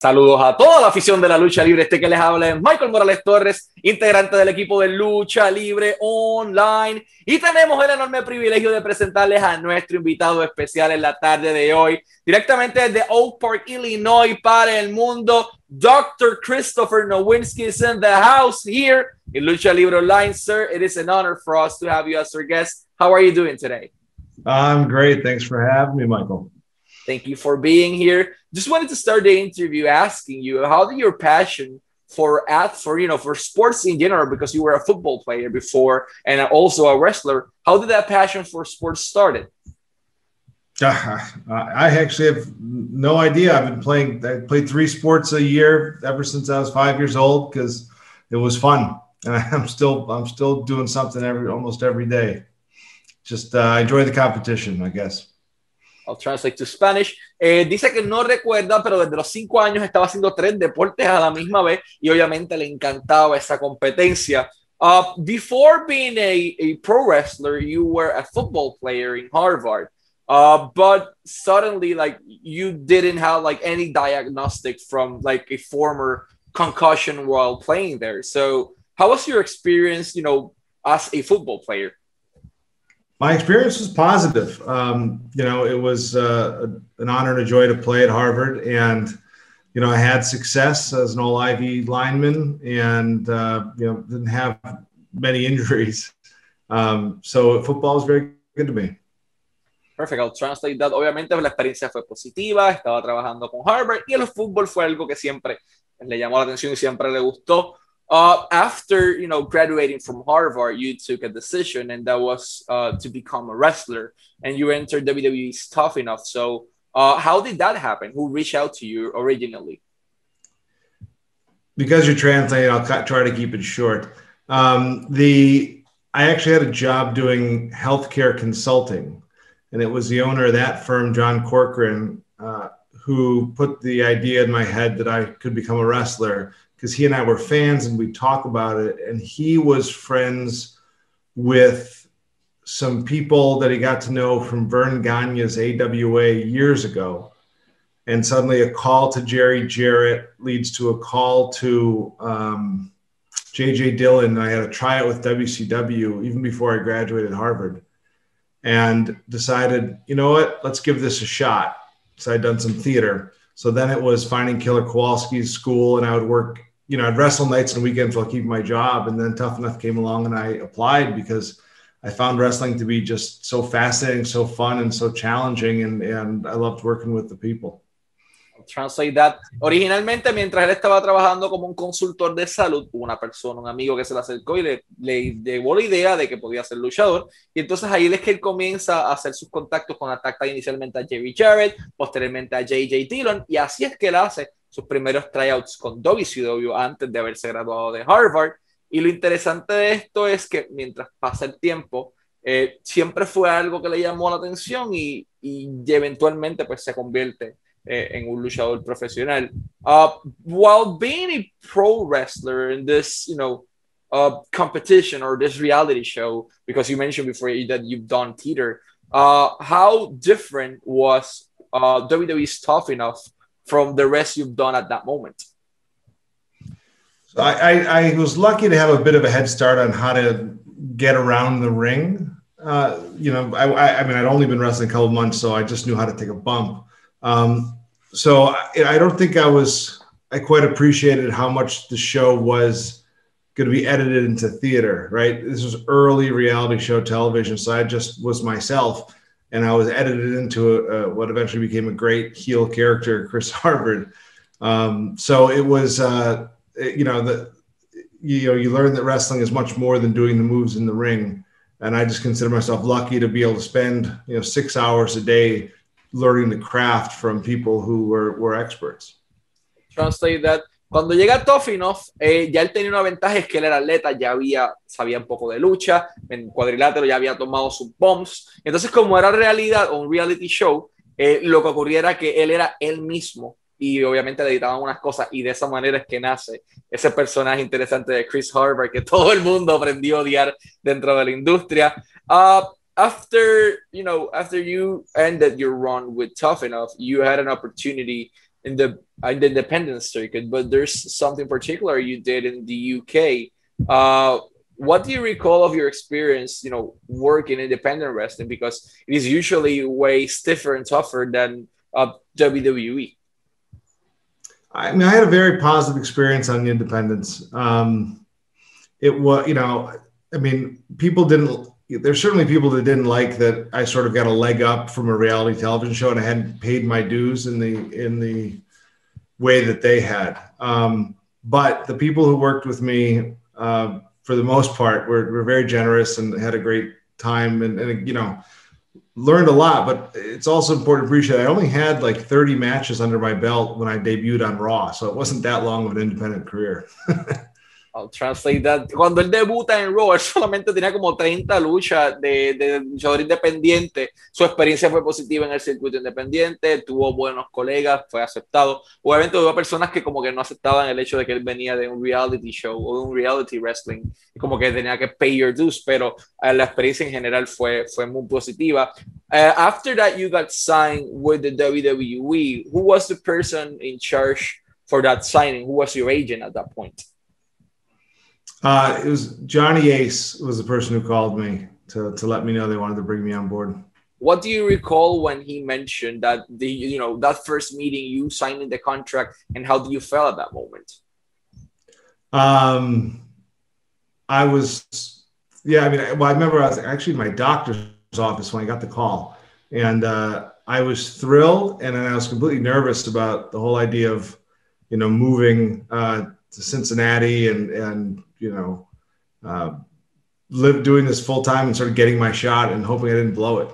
Saludos a toda la afición de la lucha libre. Este que les habla es Michael Morales Torres, integrante del equipo de lucha libre online. Y tenemos el enorme privilegio de presentarles a nuestro invitado especial en la tarde de hoy, directamente desde Oak Park, Illinois, para el mundo. Dr. Christopher Nowinski is in the house here in Lucha Libre Online, sir. It is an honor for us to have you as our guest. How are you doing today? I'm great. Thanks for having me, Michael. Thank you for being here. Just wanted to start the interview asking you how did your passion for at for you know for sports in general because you were a football player before and also a wrestler. How did that passion for sports started? Uh, I actually have no idea. I've been playing. I played three sports a year ever since I was five years old because it was fun, and I'm still I'm still doing something every almost every day. Just uh, I enjoy the competition, I guess. I'll translate to Spanish. Eh, dice que no recuerda, pero desde los cinco años estaba haciendo tres deportes a la misma vez y obviamente le encantaba esa competencia. Uh, before being a, a pro wrestler, you were a football player in Harvard. Uh, but suddenly, like you didn't have like any diagnostic from like a former concussion while playing there. So, how was your experience, you know, as a football player? My experience was positive. Um, you know, it was uh, an honor and a joy to play at Harvard, and you know, I had success as an All Ivy lineman, and uh, you know, didn't have many injuries. Um, so football was very good to me. Perfect. I'll translate that. Obviamente la experiencia fue positiva, estaba trabajando con Harvard y el fútbol fue algo que siempre le llamó la atención y siempre le gustó. Uh, after you know graduating from Harvard, you took a decision, and that was uh, to become a wrestler, and you entered WWE's Tough Enough. So, uh, how did that happen? Who reached out to you originally? Because you're translating, I'll try to keep it short. Um, the I actually had a job doing healthcare consulting, and it was the owner of that firm, John Corcoran, uh, who put the idea in my head that I could become a wrestler because he and I were fans and we talk about it. And he was friends with some people that he got to know from Verne Gagne's AWA years ago. And suddenly a call to Jerry Jarrett leads to a call to um, JJ Dillon. I had a tryout with WCW even before I graduated Harvard and decided, you know what, let's give this a shot. So I'd done some theater. So then it was finding Killer Kowalski's school, and I would work you know, I'd wrestle nights and weekends while keeping my job. And then Tough Enough came along and I applied because I found wrestling to be just so fascinating, so fun, and so challenging. And, and I loved working with the people. Translate that. Originalmente, mientras él estaba trabajando como un consultor de salud, una persona, un amigo que se le acercó y le, le llevó la idea de que podía ser luchador. Y entonces ahí es que él comienza a hacer sus contactos con Atacta inicialmente a Jerry Jarrett, posteriormente a JJ Dillon, y así es que él hace sus primeros tryouts con WCW antes de haberse graduado de Harvard. Y lo interesante de esto es que mientras pasa el tiempo, eh, siempre fue algo que le llamó la atención y, y eventualmente pues se convierte eh, en un luchador profesional. Uh, while being a pro wrestler in this, you know, uh, competition or this reality show, because you mentioned before that you've done theater, uh, how different was uh, WWE's Tough Enough from the rest you've done at that moment? So I, I, I, was lucky to have a bit of a head start on how to get around the ring. Uh, you know, I, I, mean, I'd only been wrestling a couple months, so I just knew how to take a bump. Um, so I, I don't think I was, I quite appreciated how much the show was going to be edited into theater, right? This was early reality show television. So I just was myself and I was edited into a, a, what eventually became a great heel character, Chris Harvard. Um, so it was, uh, you know, the you know you learn that wrestling is much more than doing the moves in the ring, and I just consider myself lucky to be able to spend you know six hours a day learning the craft from people who were were experts. Translate that Cuando llega Toffinoff, eh, ya él tenía una ventaja, es que él era atleta, ya había, sabía un poco de lucha, en cuadrilátero ya había tomado sus bombs. Entonces, como era realidad o un reality show, eh, lo que ocurría era que él era él mismo y obviamente le editaban unas cosas y de esa manera es que nace ese personaje interesante de Chris Harvard que todo el mundo aprendió a odiar dentro de la industria. Uh, after, you know, after you ended your run with Tough Enough, you had an opportunity in the in the independent circuit, but there's something particular you did in the UK. Uh, what do you recall of your experience, you know, working independent wrestling? Because it is usually way stiffer and tougher than uh, WWE. I mean, I had a very positive experience on the independents. Um, it was, you know, I mean, people didn't. There's certainly people that didn't like that. I sort of got a leg up from a reality television show, and I hadn't paid my dues in the in the way that they had. Um, but the people who worked with me, uh, for the most part, were, were very generous and had a great time, and, and you know, learned a lot, but it's also important to appreciate I only had like 30 matches under my belt when I debuted on Raw, so it wasn't that long of an independent career. I'll translate that. Cuando él debuta en Raw, él solamente tenía como 30 luchas de, de luchador independiente. Su experiencia fue positiva en el circuito independiente, tuvo buenos colegas, fue aceptado. Obviamente hubo personas que como que no aceptaban el hecho de que él venía de un reality show o de un reality wrestling, como que tenía que pay your dues, pero uh, la experiencia en general fue, fue muy positiva. Uh, after that, you got signed with the WWE. Who was the person in charge for that signing? Who was your agent at that point? Uh, it was Johnny Ace was the person who called me to, to let me know they wanted to bring me on board. What do you recall when he mentioned that the you know that first meeting you signing the contract and how do you feel at that moment? Um, I was yeah. I mean, well, I remember I was actually in my doctor's office when I got the call, and uh, I was thrilled, and then I was completely nervous about the whole idea of you know moving uh, to Cincinnati and and you know, uh, doing this full time and sort of getting my shot and hoping I didn't blow it.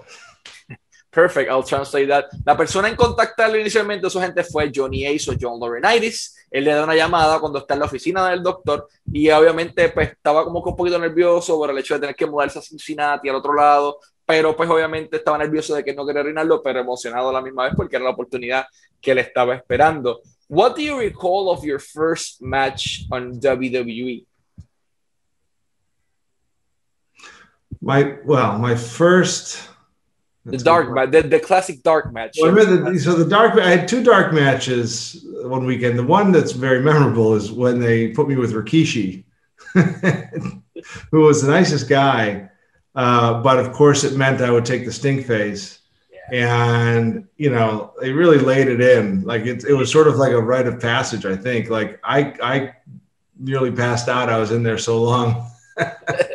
Perfect, I'll translate that. La persona en contactarlo inicialmente su gente fue Johnny Ace o John Laurinaitis. Él le da una llamada cuando está en la oficina del doctor y obviamente pues estaba como que un poquito nervioso por el hecho de tener que mudarse a Cincinnati al otro lado, pero pues obviamente estaba nervioso de que no quería arruinarlo, pero emocionado a la misma vez porque era la oportunidad que él estaba esperando. What do you recall of your first match on WWE? My well, my first the dark match, the, the classic dark match. Well, the, so the dark, I had two dark matches one weekend. The one that's very memorable is when they put me with Rikishi, who was the nicest guy, uh, but of course it meant I would take the stink face. And you know they really laid it in, like it, it was sort of like a rite of passage. I think, like I, I nearly passed out. I was in there so long.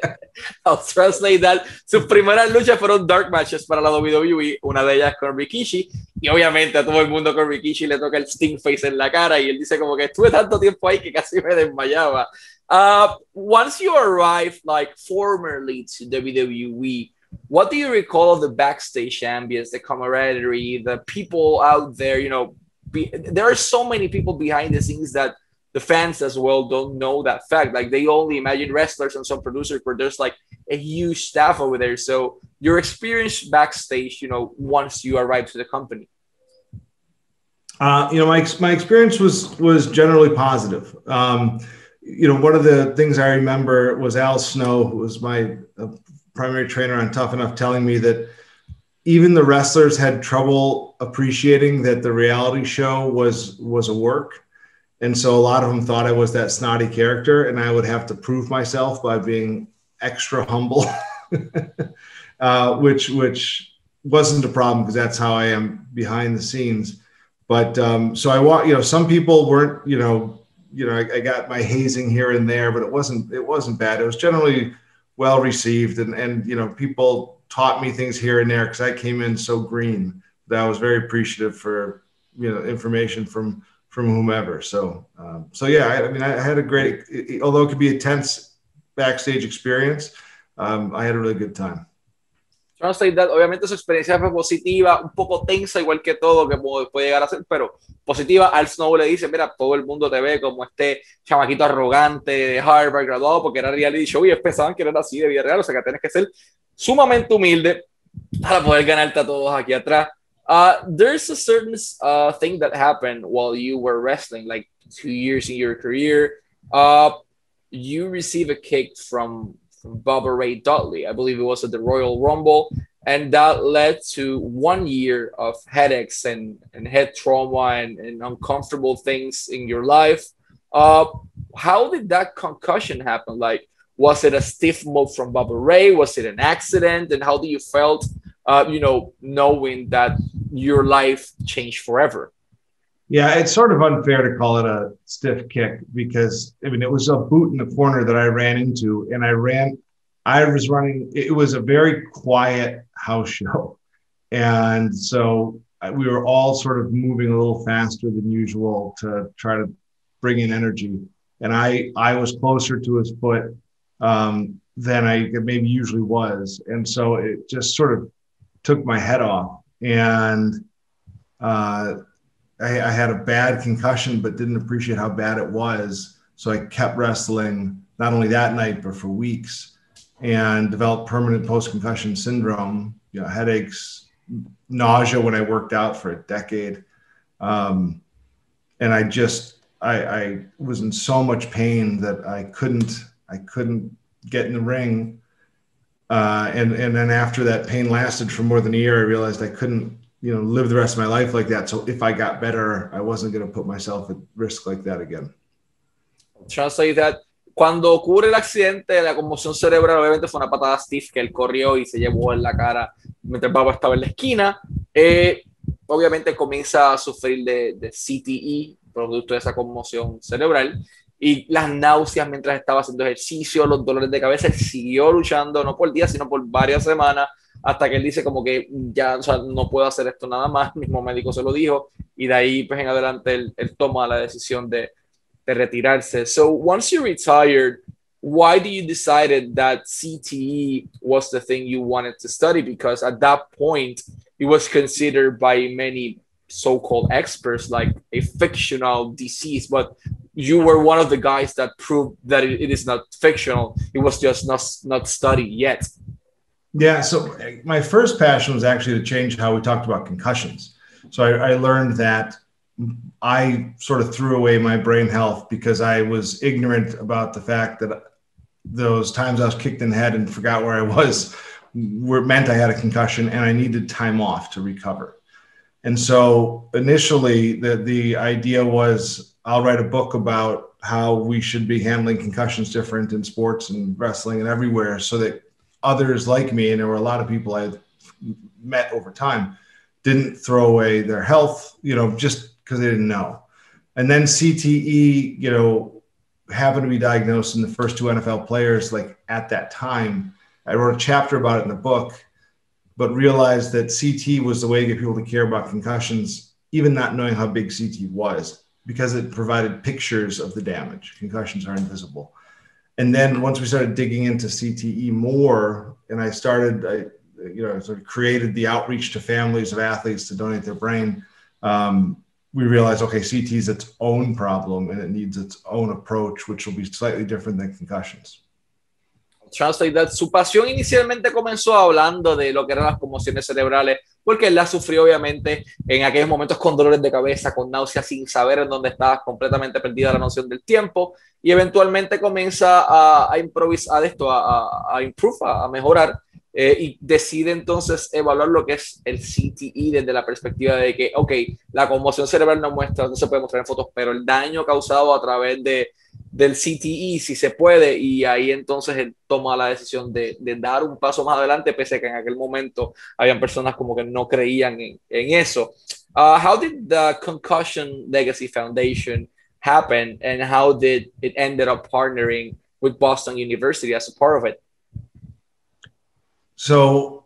I'll translate that. Sus primeras luchas fueron dark matches para la WWE, una de ellas con Rikishi, y obviamente a todo el mundo con Rikishi le toca el Sting Face en la cara, y él dice como que estuve tanto tiempo ahí que casi me desmayaba. Uh, once you arrived, like formerly to WWE, what do you recall of the backstage ambience, the camaraderie, the people out there? You know, there are so many people behind the scenes that the fans as well don't know that fact. Like they only imagine wrestlers and some producers, but there's like a huge staff over there. So your experience backstage, you know, once you arrive to the company. Uh, you know, my my experience was was generally positive. Um, you know, one of the things I remember was Al Snow, who was my uh, primary trainer on Tough Enough, telling me that even the wrestlers had trouble appreciating that the reality show was was a work and so a lot of them thought I was that snotty character, and I would have to prove myself by being extra humble, uh, which which wasn't a problem because that's how I am behind the scenes. But um, so I want you know some people weren't you know you know I, I, got my hazing here and there, but it wasn't it wasn't bad. It was generally well received, and and you know people taught me things here and there because I came in so green that I was very appreciative for you know information from from whomever. So, um, so yeah, I, I, mean, I had a great, although it could be a tense backstage experience, um, I had a really good time. Obviamente su experiencia fue positiva, un poco tensa, igual que todo que puede llegar a ser, pero positiva. Al Snow le dice, mira, todo el mundo te ve como este chamaquito arrogante de Harvard graduado porque era reality show y pensaban que era así de vida real, o sea que tienes que ser sumamente humilde para poder ganarte a todos aquí atrás. Uh, there's a certain uh, thing that happened while you were wrestling, like two years in your career. Uh, you receive a kick from, from Bubba Ray Dudley. I believe it was at the Royal Rumble. and that led to one year of headaches and, and head trauma and, and uncomfortable things in your life. Uh, how did that concussion happen? Like, was it a stiff move from Bubba Ray? Was it an accident? And how do you felt, uh, you know, knowing that your life changed forever? Yeah, it's sort of unfair to call it a stiff kick because I mean it was a boot in the corner that I ran into, and I ran. I was running. It was a very quiet house show, and so we were all sort of moving a little faster than usual to try to bring in energy. And I I was closer to his foot um, than I maybe usually was, and so it just sort of took my head off and. Uh, I, I had a bad concussion, but didn't appreciate how bad it was. So I kept wrestling not only that night, but for weeks and developed permanent post concussion syndrome, you know, headaches, nausea when I worked out for a decade. Um, and I just, I, I was in so much pain that I couldn't, I couldn't get in the ring. Uh, and, and then after that pain lasted for more than a year, I realized I couldn't you know, live the rest of my life like that. So if I got better, I wasn't going to put myself at risk like that again. Say that cuando ocurre el accidente, la conmoción cerebral, obviamente fue una patada stiff que él corrió y se llevó en la cara mientras Baba estaba en la esquina. Eh, obviamente comienza a sufrir de, de, CTE, producto de esa conmoción cerebral, y las náuseas mientras estaba haciendo ejercicio, los dolores de cabeza. Él siguió luchando, no por días, sino por varias semanas hasta que él dice como que ya, o sea, no puedo hacer esto nada más, el mismo médico se lo dijo, y de ahí pues en adelante él, él toma la decisión de, de retirarse. So once you retired, why do you decided that CTE was the thing you wanted to study? Because at that point, it was considered by many so-called experts like a fictional disease, but you were one of the guys that proved that it, it is not fictional. It was just not not studied yet. Yeah. So eh, my first passion was actually to change how we talked about concussions. So I, I, learned that I sort of threw away my brain health because I was ignorant about the fact that those times I was kicked in the head and forgot where I was were meant I had a concussion and I needed time off to recover. And so initially the, the idea was I'll write a book about how we should be handling concussions different in sports and wrestling and everywhere so that others like me, and there were a lot of people I met over time, didn't throw away their health, you know, just because they didn't know. And then CTE, you know, happened to be diagnosed in the first two NFL players, like at that time. I wrote a chapter about it in the book, but realized that CT was the way to get people to care about concussions, even not knowing how big CT was, because it provided pictures of the damage. Concussions are invisible and then once we started digging into CTE more, and I started, I, you know, sort of created the outreach to families of athletes to donate their brain. Um, we realized, okay, CT is its own problem and it needs its own approach, which will be slightly different than concussions. Translate that. Su pasión inicialmente comenzó hablando de lo que eran las conmociones cerebrales, porque él la sufrió obviamente en aquellos momentos con dolores de cabeza, con náuseas, sin saber en dónde estaba completamente perdida la noción del tiempo, y eventualmente comienza a, a improvisar esto, a, a, improve, a, mejorar, eh, y decide entonces evaluar lo que es el CTE desde la perspectiva de que, ok, la conmoción cerebral no muestra, no se puede mostrar en fotos, pero el daño causado a través de del CTE si se puede y ahí entonces él toma la decisión de, de, dar un paso más adelante pese a que en aquel momento habían personas como que no creían en, en eso. Uh, how did the Concussion Legacy Foundation happen and how did it ended up partnering with Boston University as a part of it? So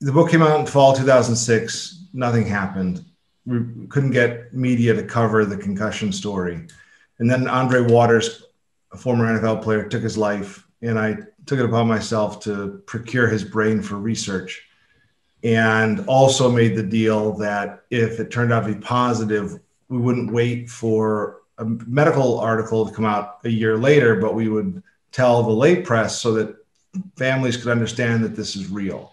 the book came out in fall 2006. Nothing happened. We couldn't get media to cover the concussion story. And then Andre Waters, a former NFL player, took his life, and I took it upon myself to procure his brain for research. And also made the deal that if it turned out to be positive, we wouldn't wait for a medical article to come out a year later, but we would tell the lay press so that families could understand that this is real.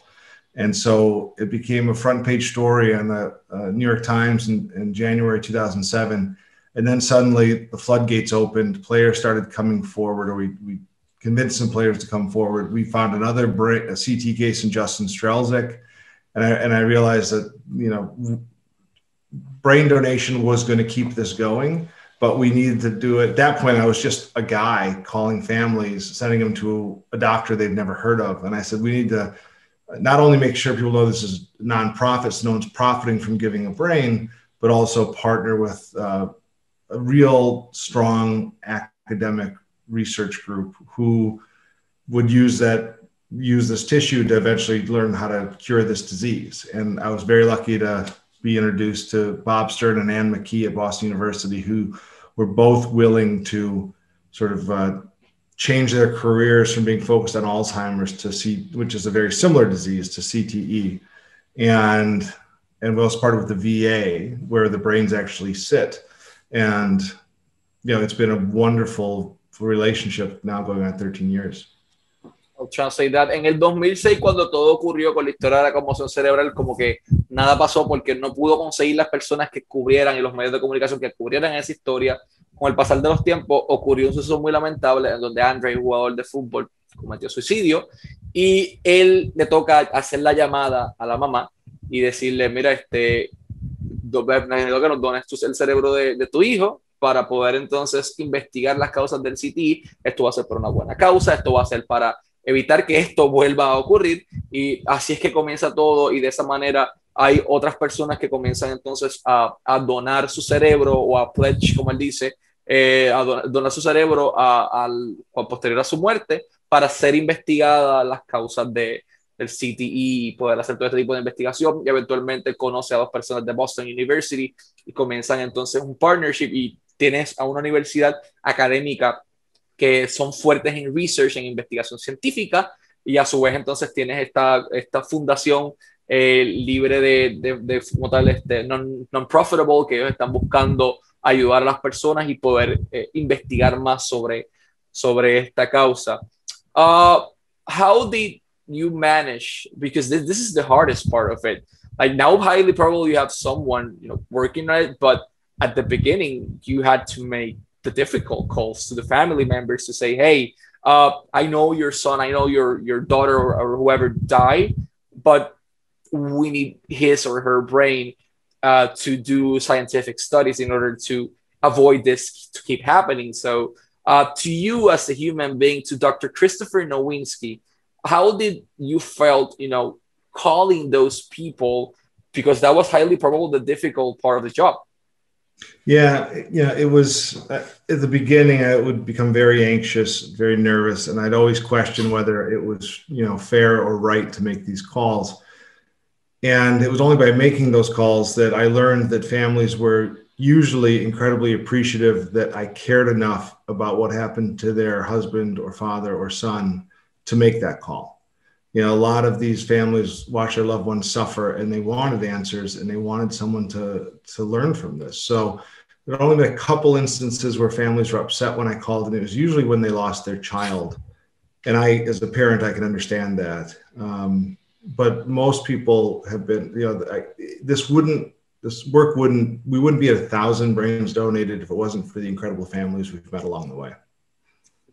And so it became a front page story on the uh, New York Times in, in January 2007 and then suddenly the floodgates opened players started coming forward or we, we convinced some players to come forward. We found another brain, a CT case in Justin Strzelczyk, and I, and I realized that you know brain donation was going to keep this going, but we needed to do it. At that point, I was just a guy calling families, sending them to a doctor they've never heard of, and I said we need to not only make sure people know this is nonprofits, no one's profiting from giving a brain, but also partner with uh, a real strong academic research group who would use that use this tissue to eventually learn how to cure this disease. And I was very lucky to be introduced to Bob Stern and Anne McKee at Boston University, who were both willing to sort of uh, change their careers from being focused on Alzheimer's to C, which is a very similar disease to CTE, and and was part of the VA where the brains actually sit, and you know it's been a wonderful relationship now going on 13 years. That. En el 2006, cuando todo ocurrió con la historia de la conmoción cerebral, como que nada pasó porque no pudo conseguir las personas que cubrieran y los medios de comunicación que cubrieran esa historia. Con el pasar de los tiempos, ocurrió un suceso muy lamentable en donde Andre, jugador de fútbol, cometió suicidio y él le toca hacer la llamada a la mamá y decirle: Mira, este, necesito que nos dones el cerebro de, de tu hijo para poder entonces investigar las causas del CTI. Esto va a ser por una buena causa, esto va a ser para evitar que esto vuelva a ocurrir y así es que comienza todo y de esa manera hay otras personas que comienzan entonces a, a donar su cerebro o a pledge, como él dice, eh, a donar, su cerebro a, al, posterior a su muerte para ser investigada las causas de, del CTI y poder hacer todo este tipo de investigación y eventualmente conoce a dos personas de Boston University y comienzan entonces un partnership y tienes a una universidad académica que son fuertes en research, en investigación científica, y a su vez entonces tienes esta, esta fundación eh, libre de, de, de, como tal, este, non-profitable, que ellos están buscando ayudar a las personas y poder eh, investigar más sobre, sobre esta causa. Uh, how did you manage, because this, this is the hardest part of it, like now highly probably you have someone you know working on it, but at the beginning you had to make the difficult calls to the family members to say hey uh, i know your son i know your your daughter or, or whoever died but we need his or her brain uh, to do scientific studies in order to avoid this to keep happening. So uh, to you as a human being to dr christopher nowinski how did you felt you know calling those people because that was highly probably the difficult part of the job yeah, yeah, it was uh, at the beginning. I would become very anxious, very nervous, and I'd always question whether it was, you know, fair or right to make these calls. And it was only by making those calls that I learned that families were usually incredibly appreciative that I cared enough about what happened to their husband or father or son to make that call. You know a lot of these families watch their loved ones suffer and they wanted answers and they wanted someone to to learn from this. So there are only been a couple instances where families were upset when i called and it was usually when they lost their child. And i as a parent i can understand that. Um, but most people have been you know I, this wouldn't this work wouldn't we wouldn't be at a thousand brains donated if it wasn't for the incredible families we've met along the way.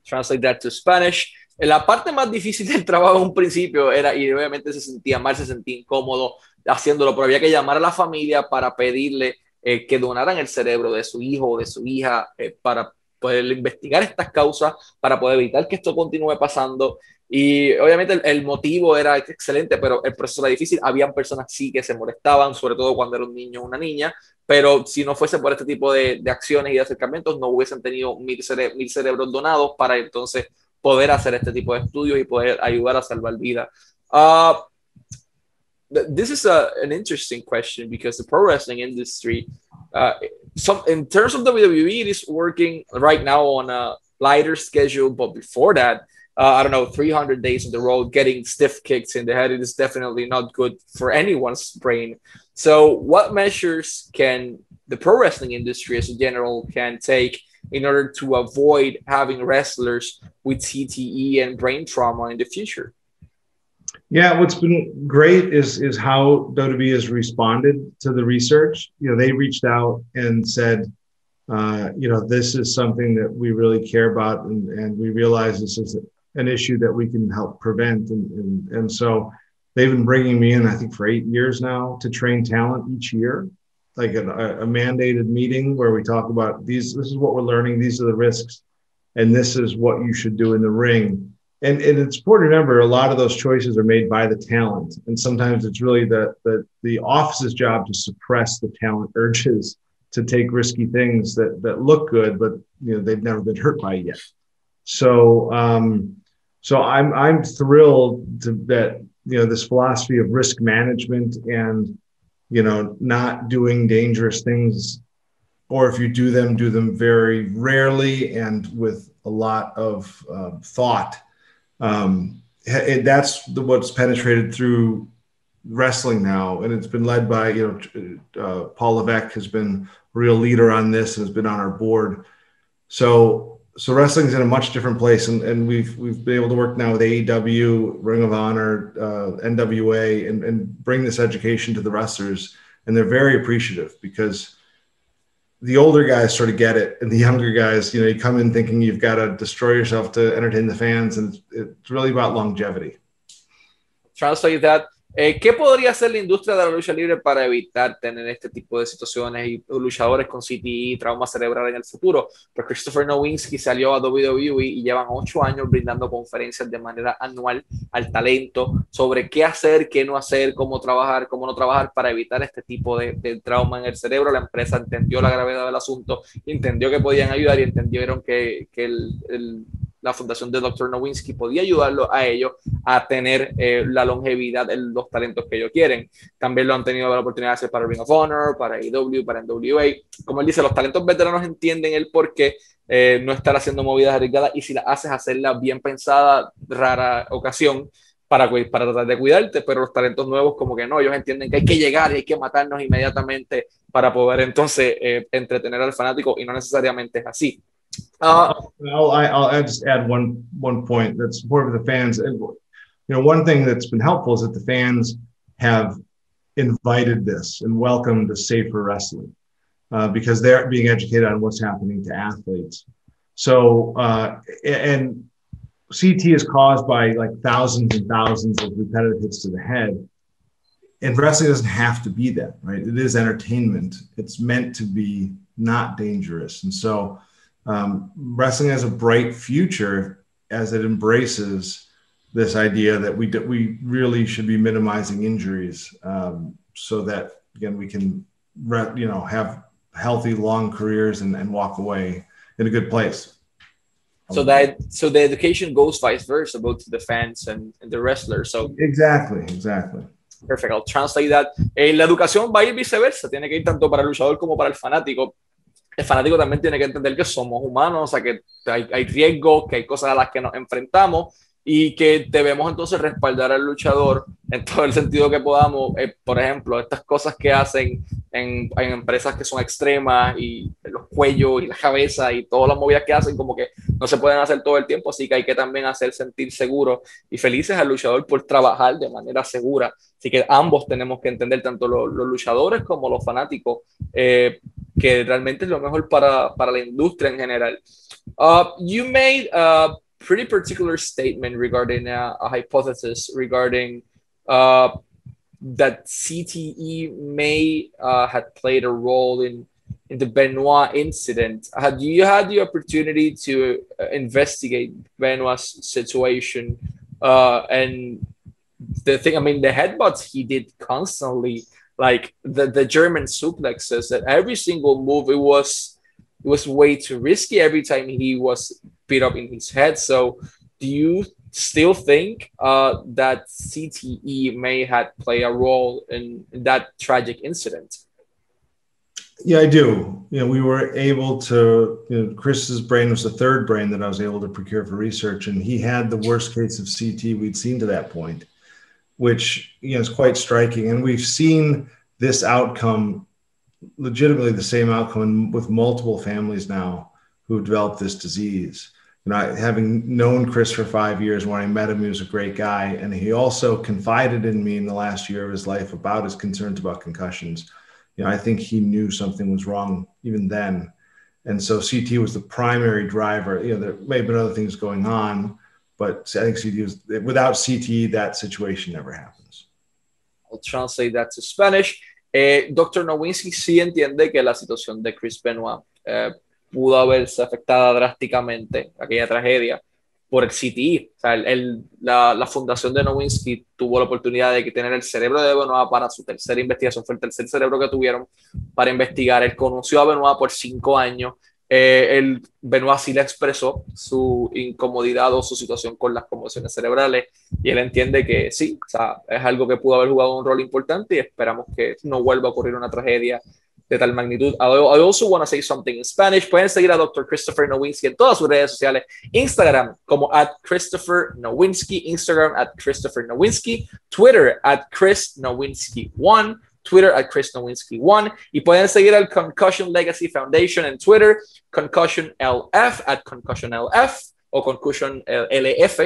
Translate that to spanish La parte más difícil del trabajo en un principio era, y obviamente se sentía mal, se sentía incómodo haciéndolo, pero había que llamar a la familia para pedirle eh, que donaran el cerebro de su hijo o de su hija eh, para poder investigar estas causas, para poder evitar que esto continúe pasando. Y obviamente el, motivo era excelente, pero el proceso era difícil. Habían personas sí que se molestaban, sobre todo cuando era un niño o una niña, pero si no fuese por este tipo de, acciones y de acercamientos, no hubiesen tenido mil, mil cerebros donados para entonces poder hacer este tipo de estudios y poder ayudar a salvar vidas. Uh, this is a, an interesting question because the pro wrestling industry, uh, some in terms of WWE, it is working right now on a lighter schedule, but before that, uh, I don't know, 300 days on the road, getting stiff kicks in the head, it is definitely not good for anyone's brain. So, what measures can the pro wrestling industry, as a general, can take in order to avoid having wrestlers with CTE and brain trauma in the future. Yeah, what's been great is is how WWE has responded to the research. You know, they reached out and said, uh, you know, this is something that we really care about, and, and we realize this is an issue that we can help prevent. And, and, and so they've been bringing me in, I think, for eight years now to train talent each year, like a, a mandated meeting where we talk about these. This is what we're learning. These are the risks, and this is what you should do in the ring. And, and it's important to remember a lot of those choices are made by the talent, and sometimes it's really the the the office's job to suppress the talent urges to take risky things that that look good, but you know they've never been hurt by yet. So um, so I'm I'm thrilled to, that you know this philosophy of risk management and you know not doing dangerous things, or if you do them, do them very rarely and with a lot of uh, thought. Um, it, that's the, what's penetrated through wrestling now, and it's been led by you know uh, Paul Levesque has been a real leader on this and has been on our board. So so wrestling's in a much different place, and, and we've we've been able to work now with AEW, Ring of Honor, uh, NWA, and, and bring this education to the wrestlers, and they're very appreciative because the older guys sort of get it, and the younger guys, you know, you come in thinking you've got to destroy yourself to entertain the fans, and it's, really about longevity. Trying to tell you that Eh, ¿Qué podría hacer la industria de la lucha libre para evitar tener este tipo de situaciones y luchadores con CTI, trauma cerebral en el futuro? Pues Christopher Nowinski salió a WWE y llevan ocho años brindando conferencias de manera anual al talento sobre qué hacer, qué no hacer, cómo trabajar, cómo no trabajar para evitar este tipo de, trauma en el cerebro. La empresa entendió la gravedad del asunto, entendió que podían ayudar y entendieron que el la fundación de Dr. Nowinski podía ayudarlo a ellos a tener eh, la longevidad en los talentos que ellos quieren. También lo han tenido la oportunidad de hacer para Ring of Honor, para AEW, para NWA. Como él dice, los talentos veteranos entienden el por qué eh, no estar haciendo movidas arriesgadas y si las haces, hacerla bien pensada, rara ocasión. Para, para tratar de cuidarte, pero los talentos nuevos como que no, ellos entienden que hay que llegar y hay que matarnos inmediatamente para poder entonces eh, entretener al fanático y no necesariamente es así. Uh, I'll, I'll just add one one point that's important for the fans. And, you know, one thing that's been helpful is that the fans have invited this and welcomed the safer wrestling uh, because they're being educated on what's happening to athletes. So, uh, and CT is caused by like thousands and thousands of repetitive hits to the head. And wrestling doesn't have to be that, right? It is entertainment. It's meant to be not dangerous. And so, um, wrestling has a bright future as it embraces this idea that we we really should be minimizing injuries um, so that again we can you know have healthy long careers and, and walk away in a good place. So that so the education goes vice versa both to the fans and, and the wrestlers so exactly exactly. Perfect. I'll translate that. Eh, la educación va a ir viceversa. Tiene que ir tanto para el luchador como para el fanático el fanático también tiene que entender que somos humanos, o sea, que hay, hay riesgos, que hay cosas a las que nos enfrentamos y que debemos entonces respaldar al luchador en todo el sentido que podamos. Eh, por ejemplo, estas cosas que hacen en, en, empresas que son extremas y los cuellos y la cabeza y todas las movidas que hacen como que no se pueden hacer todo el tiempo, así que hay que también hacer sentir seguro y felices al luchador por trabajar de manera segura. Así que ambos tenemos que entender, tanto los, los luchadores como los fanáticos, eh, que realmente es lo mejor para, para la industria en general. Uh, you made a pretty particular statement regarding a, a hypothesis regarding uh, that CTE may uh, had played a role in in the Benoit incident. Had you had the opportunity to uh, investigate Benoit's situation uh, and the thing? I mean, the headbutts he did constantly like the, the German suplexes that every single move it was it was way too risky every time he was beat up in his head. So do you still think uh, that CTE may have played a role in, in that tragic incident? Yeah, I do. You know, we were able to. You know, Chris's brain was the third brain that I was able to procure for research, and he had the worst case of CT we'd seen to that point which you know is quite striking. And we've seen this outcome, legitimately the same outcome with multiple families now who've developed this disease. You know, having known Chris for five years, when I met him, he was a great guy, and he also confided in me in the last year of his life about his concerns about concussions. You know, I think he knew something was wrong even then, and so CT was the primary driver. You know, there may have been other things going on, but I think CTE is without CTE, that situation never happens. I'll translate that to Spanish. Eh, Dr. Nowinski sí entiende que la situación de Chris Benoit eh, pudo haberse afectada drásticamente, aquella tragedia, por el CTE. O sea, el, la, la, fundación de Nowinski tuvo la oportunidad de tener el cerebro de Benoit para su tercera investigación, fue el tercer cerebro que tuvieron para investigar. Él conoció a Benoit por cinco años. Eh, el Benoit sí le expresó su incomodidad o su situación con las conmociones cerebrales y él entiende que sí, o sea, es algo que pudo haber jugado un rol importante y esperamos que no vuelva a ocurrir una tragedia de tal magnitud. I, I also want to say something in Spanish. Pueden seguir a Dr. Christopher Nowinski en todas sus redes sociales. Instagram como at Christopher Nowinski. Instagram at Christopher Nowinski. Twitter at Chris Nowinski1. Twitter at Chris Nowinski1. Y pueden seguir al Concussion Legacy Foundation en Twitter. Concussion LF at Concussion LF o Concussion LF.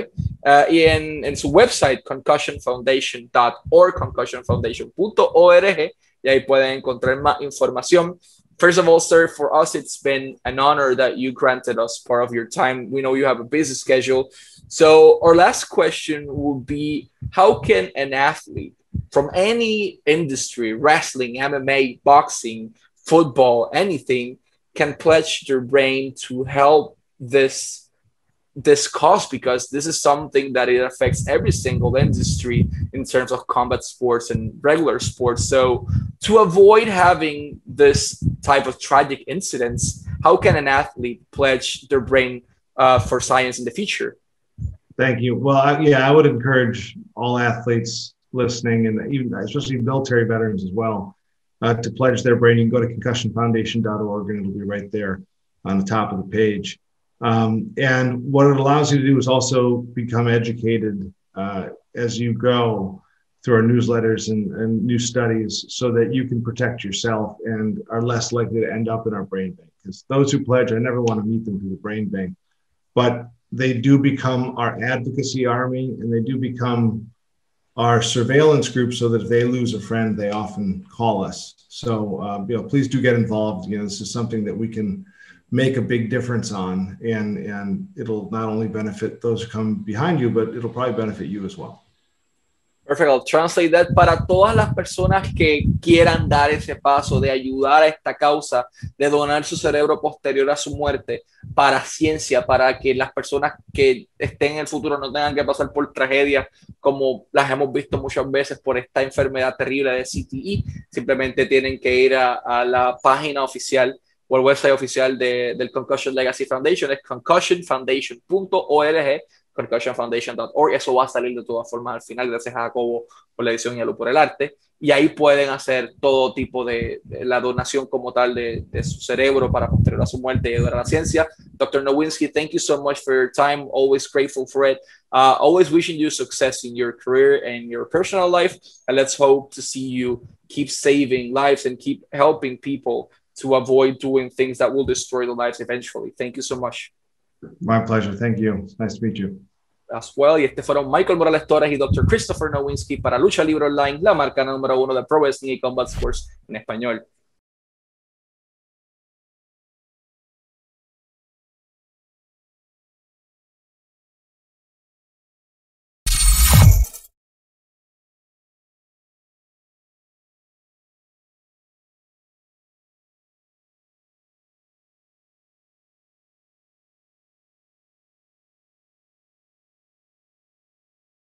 Uh, y en, en su website concussionfoundation.org, concussionfoundation.org y ahí pueden encontrar más información. First of all, sir, for us, it's been an honor that you granted us part of your time. We know you have a busy schedule. So, our last question would be How can an athlete from any industry, wrestling, MMA, boxing, football, anything, can pledge their brain to help this this cause because this is something that it affects every single industry in terms of combat sports and regular sports. So to avoid having this type of tragic incidents, how can an athlete pledge their brain uh, for science in the future? Thank you. Well, I, yeah, I would encourage all athletes listening and even especially military veterans as well uh, to pledge their brain. You can go to concussionfoundation.org and it'll be right there on the top of the page. Um, and what it allows you to do is also become educated uh, as you go through our newsletters and, and new studies so that you can protect yourself and are less likely to end up in our brain bank. Because those who pledge, I never want to meet them through the brain bank, but they do become our advocacy army and they do become our surveillance group so that if they lose a friend, they often call us. So, uh, you know, please do get involved. You know, this is something that we can make a big difference on and and it'll not only benefit those who come behind you but it'll probably benefit you as well Perfect. I'll translate that para todas las personas que quieran dar ese paso de ayudar a esta causa, de donar su cerebro posterior a su muerte para ciencia, para que las personas que estén en el futuro no tengan que pasar por tragedias como las hemos visto muchas veces por esta enfermedad terrible de CTE. Simplemente tienen que ir a, a la página oficial o el website oficial de, del Concussion Legacy Foundation es concussionfoundation.org, concussionfoundation.org. Eso va a salir de todas formas al final, gracias a Jacobo por la edición y a Lu por el arte. Y ahí pueden hacer todo tipo de, la donación como tal de, su cerebro para posterior a su muerte y a la ciencia. Dr. Nowinski, thank you so much for your time. Always grateful for it. Uh, always wishing you success in your career and your personal life. And let's hope to see you keep saving lives and keep helping people to avoid doing things that will destroy the lives eventually. Thank you so much. My pleasure. Thank you. nice to meet you. As well. Y este fueron Michael Morales Torres y Dr. Christopher Nowinski para Lucha Libre Online, la marca número uno de Pro Wrestling y Combat Sports en español.